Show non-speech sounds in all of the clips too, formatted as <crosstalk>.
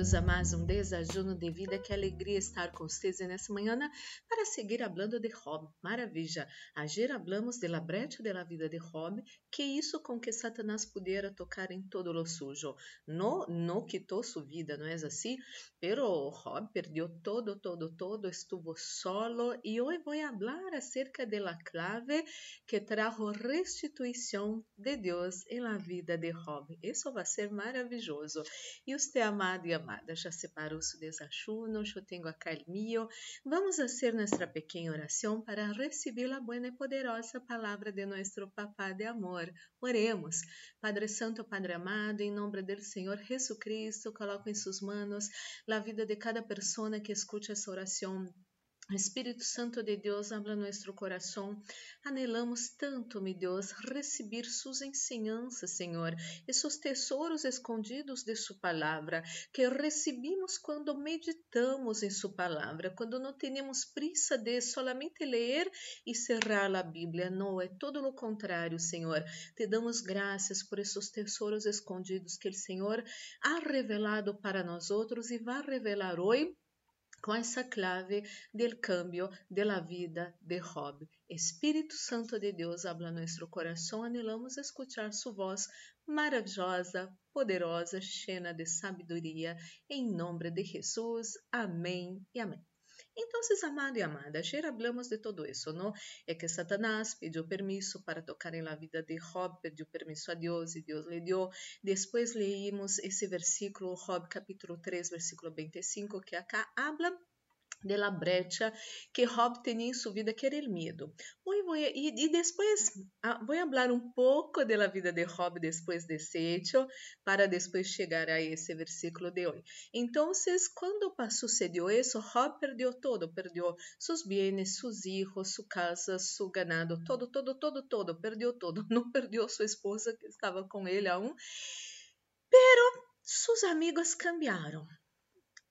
Bem-vindos a mais um desajuno de vida. Que alegria estar com vocês nessa manhã para seguir falando de Job. Maravilha! Ayer hablamos de la brecha de la vida de Job, que isso com que Satanás pudera tocar em todo lo sujo. No, no quitou sua vida, não é assim? Pero Job perdeu todo, todo, todo, estuvo solo e hoje vou falar acerca de la clave que trajo restituição de Deus em la vida de Job. Isso vai ser maravilhoso. E você, amado e amada, já separou seu desajuno, eu tenho acá el mío. Vamos fazer nossa pequena oração para receber a boa e poderosa palavra de nosso Papá de amor. Oremos. Padre Santo, Padre amado, em nome do Senhor Jesus Cristo, coloco em suas manos a vida de cada pessoa que escute essa oração Espírito Santo de Deus, habla nosso coração. Anelamos tanto, meu Deus, receber suas ensinanças, Senhor, esses tesouros escondidos de Sua palavra, que recebemos quando meditamos em Sua palavra, quando não temos prisa de solamente ler e cerrar a Bíblia. Não, é todo o contrário, Senhor. Te damos graças por esses tesouros escondidos que o Senhor ha revelado para nós outros e vai revelar hoje com essa clave del cambio de la vida de Job. Espírito Santo de Deus habla nosso coração, anelamos escuchar sua voz maravilhosa, poderosa, cheia de sabedoria, em nome de Jesus. Amém e amém. Então, amado e amada, ayer hablamos de todo isso, não? É que Satanás pediu permisso para tocar em la vida de Job, pediu permisso a Deus e Deus lhe deu. Depois leímos esse versículo, Job capítulo 3, versículo 25, que acá habla de la brecha que Job tinha em sua vida, que era medo. e, depois ah, vou falar um pouco da vida de Job depois desse hecho, para depois chegar a esse versículo de hoje. Então, quando sucedeu isso, Job perdeu todo, perdeu seus bens, seus filhos, sua casa, seu ganado, todo, todo, todo, todo, perdeu todo. <laughs> Não perdeu sua esposa que estava com ele aún, pero seus amigos cambiaram.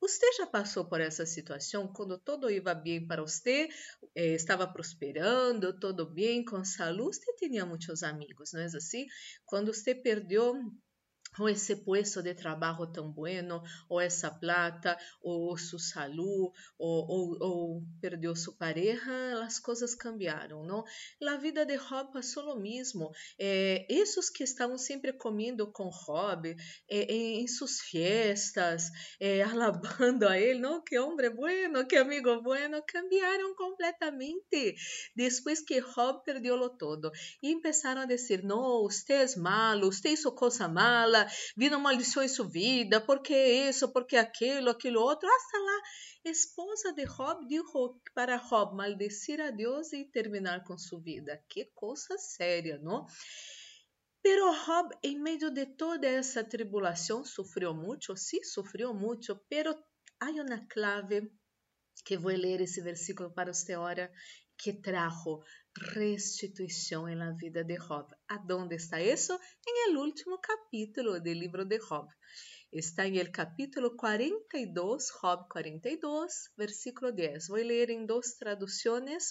Você já passou por essa situação quando todo ia bem para você, eh, estava prosperando, todo bem, com saúde, você tinha muitos amigos, não é assim? Quando você perdeu o esse puesto de trabalho tão bueno, ou essa plata, ou sua saúde, ou, ou, perdeu sua pareja, as coisas cambiaram, não? A vida de Rob passou o mesmo. Eh, esses que estavam sempre comendo com Rob, eh, em suas festas, eh, <laughs> alabando a ele, não? Que homem bueno, que amigo bueno, cambiaram completamente depois que Rob perdeu lo todo. E começaram a dizer, não, você é malo, você hizo coisa mala, vindo maldição em sua vida, porque isso, porque aquilo, aquilo outro. Hasta lá, esposa de Job dijo para Job maldecir a Deus e terminar com sua vida. Que coisa séria, não? Pero Job, em meio de toda essa tribulação, sofreu muito, sim, sofreu muito, pero há uma clave que vou ler esse versículo para você agora, que trajo restituição na vida de Job. Aonde está isso? Em el último capítulo do livro de Job. Está em el capítulo 42, Job 42, versículo 10. Vou ler em duas traduções,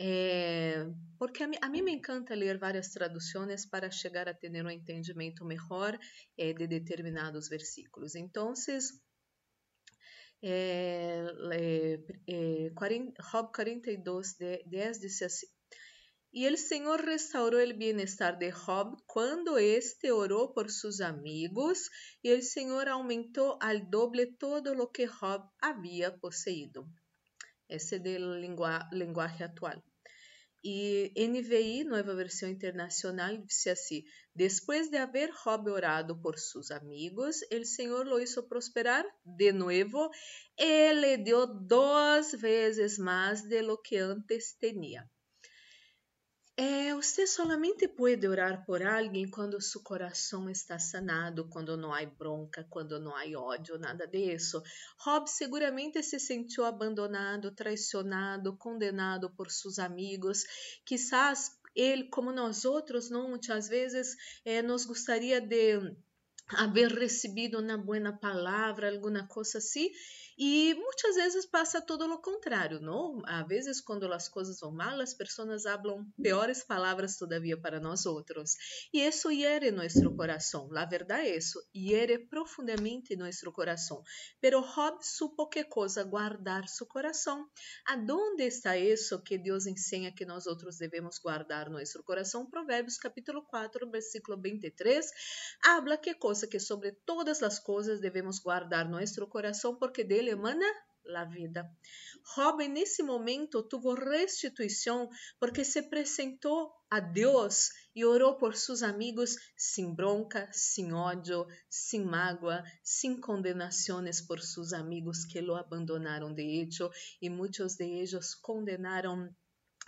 eh, porque a mim, me encanta ler várias traduções para chegar a ter um entendimento melhor eh, de determinados versículos. Então, é, 40, Job 42, 10 diz assim: E o Senhor restaurou o bem-estar de Job quando este orou por seus amigos, e o Senhor aumentou al doble todo lo que Job havia possuído. Esse é do linguagem atual. E NVI, Nova Versão Internacional, disse assim: Depois de haver Job orado por seus amigos, o Senhor lo hizo prosperar de novo e le deu duas vezes mais de lo que antes tinha. É, você solamente pode orar por alguém quando seu coração está sanado, quando não há bronca, quando não há ódio, nada disso. Rob seguramente se sentiu abandonado, traicionado, condenado por seus amigos. Quizás ele, como nós outros, não muitas vezes é, nos gostaria de haver recebido uma boa palavra, alguma coisa assim, E muitas vezes passa todo o contrário, não? Às vezes, quando as coisas vão mal, as pessoas falam piores palavras todavia para nós outros. E isso hiere nosso coração. A verdade é isso, hiere profundamente nosso coração. Pero Job supo que coisa guardar seu coração. Aonde está isso que Deus ensina que nós outros devemos guardar nosso coração? Provérbios capítulo 4, versículo 23, habla que coisa que sobre todas as coisas devemos guardar nosso coração, porque dele emana a vida. Job, nesse momento, tuvo restituição porque se apresentou a Deus e orou por seus amigos sem bronca, sem ódio, sem mágoa, sem condenações por seus amigos que lo abandonaram de hecho e muitos de eles condenaram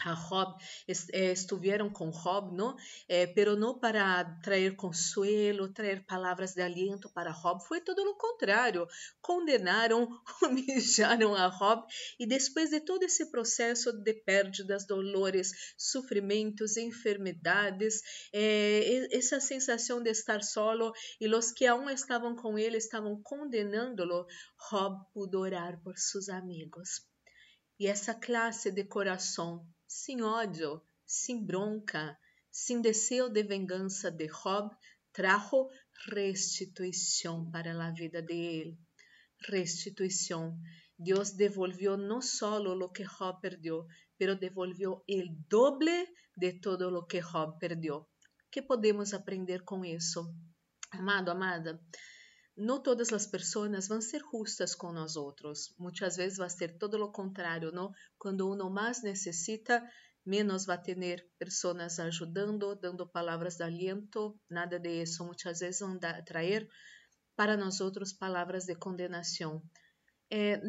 a Job, eh, estuvieron con Job, ¿no? Eh, pero no para traer consuelo, traer palavras de aliento para Job, foi todo o contrário. Condenaram, <laughs> humillaram a Job e depois de todo esse processo de perdas, dolores, sofrimentos, enfermidades, eh, essa sensação de estar solo e os que aún estavam com ele estavam condenando-lo, Job pudo orar por seus amigos. E essa classe de coração sem ódio, sem bronca, sem desejo de vingança de Job, trajo restituição para a vida de ele. Restituição. Deus devolvió não solo lo que Job perdió, pero devolvió el doble de todo lo que Job perdió. que podemos aprender com isso? Amado, amada, não todas as pessoas vão ser justas com nós outros. Muitas vezes vai ser todo o contrário, não? Quando uno mais necessita, menos vai ter pessoas ajudando, dando palavras de aliento, nada de isso. Muitas vezes vão trazer para nós outros palavras de condenação. É,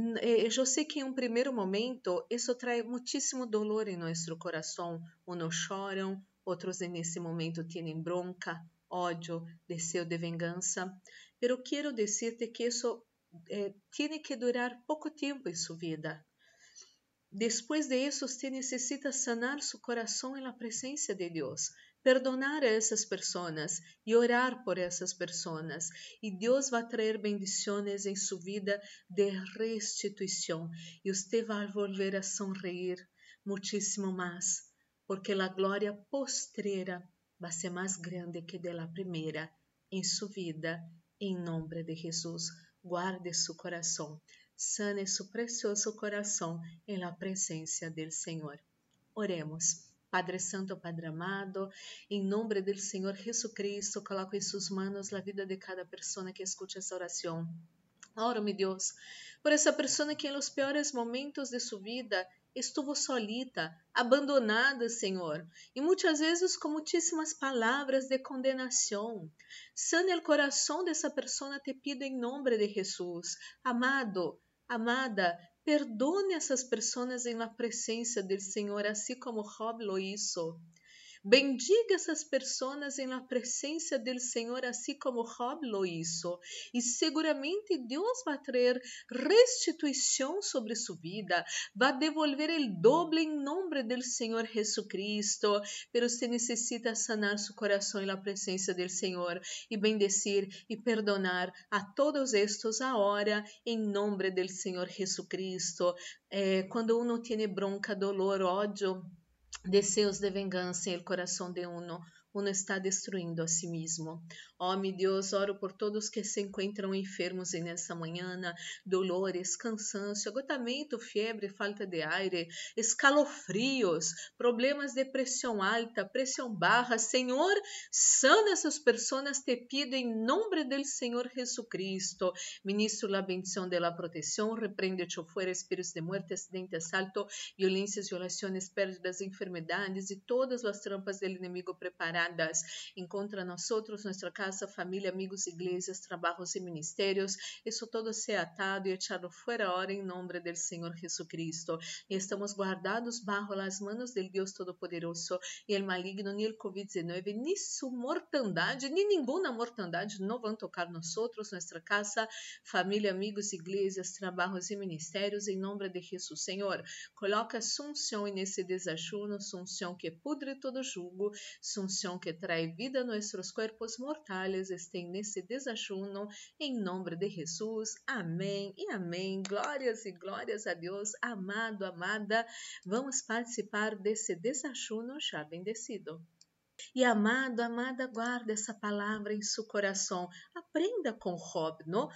eu sei que em um primeiro momento isso traz muitíssimo dolor em nosso coração. Uns choram, outros nesse momento têm bronca, ódio, desejo de vingança pero quiero decirte que eso eh, tiene que durar poco tiempo en su vida. Después de eso, usted necesita sanar su corazón en la presencia de Dios, perdonar a esas personas y orar por esas personas. Y Dios va a traer bendiciones en su vida de restitución. Y usted va a volver a sonreír muchísimo más, porque la gloria postrera va a ser más grande que de la primera en su vida em nome de Jesus, guarde seu coração, sane seu precioso coração em la presença del Senhor. Oremos. Padre Santo, Padre amado, em nome do Senhor Jesucristo, coloco em suas mãos a vida de cada pessoa que escute essa oração. Oro, meu Deus, por essa pessoa que, em los piores momentos de sua vida, estuvo solita, abandonada, Senhor, e muitas vezes com muitíssimas palavras de condenação. Sane o coração dessa pessoa, te pido em nome de Jesus. Amado, amada, perdone essas pessoas em la presença do Senhor, assim como Job lo hizo. Bendiga essas pessoas em la presença do Senhor, assim como Job lo hizo. E seguramente Deus vai trazer restituição sobre sua vida, vai devolver o doble em nome do Senhor Jesucristo. Pero você necessita sanar seu coração em la presença do Senhor e bendecir e perdonar a todos estes agora em nome do Senhor Jesucristo. Eh, quando uno tem bronca, dolor, ódio, deseos de vingança em el coração de uno, uno está destruindo a si mesmo. Oh, meu Deus, oro por todos que se encontram enfermos nessa manhã, dolores, cansaço, agotamento, febre, falta de aire, escalofrios, problemas de pressão alta, pressão baixa. Senhor, sana essas pessoas, te pido em nome do Senhor Jesucristo. Ministro a bendição de la proteção, repreende o fuera espíritos de muerte, acidente, assalto, violências, violações, pérdidas, enfermidades e todas as trampas do inimigo preparadas. Encontra nós outros, nossa casa família, amigos, igrejas, trabalhos e ministérios. Isso todo seja atado e echado fora em nome do Senhor Jesucristo. E estamos guardados bajo as manos Deus Todo-Poderoso e el maligno, nem o Covid-19, nem sua mortandade, nem nenhuma mortandade não vão tocar nós outros, nossa casa, família, amigos, igrejas, trabalhos e ministérios, em nome de Jesus. Senhor, coloca sunção nesse desajuno, sunção que pudre todo jugo, sunção que trae vida a nuestros cuerpos mortales estén nesse desajuno em nome de Jesus. Amém e amém. Glórias e glórias a Deus. Amado, amada, vamos participar desse desajuno já bendecido. E amado, amada, guarda essa palavra em seu coração. Aprenda com Job, não?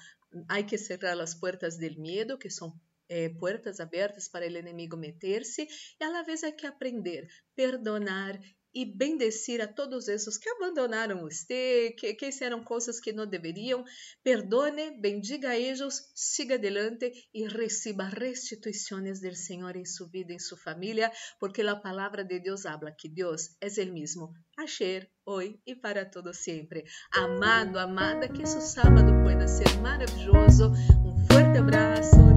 Há que cerrar as portas do medo, que são é, portas abertas para o inimigo meter-se, e a la vez há que aprender, perdonar e bendecir a todos esses que abandonaram você, que, que fizeram coisas que não deveriam. Perdone, bendiga a eles, siga adelante e receba restituições do Senhor em sua vida, em sua família, porque a palavra de Deus habla que Deus é o mesmo, ayer, hoje e para todo sempre. Amado, amada, que esse sábado pueda ser maravilhoso. Um forte abraço.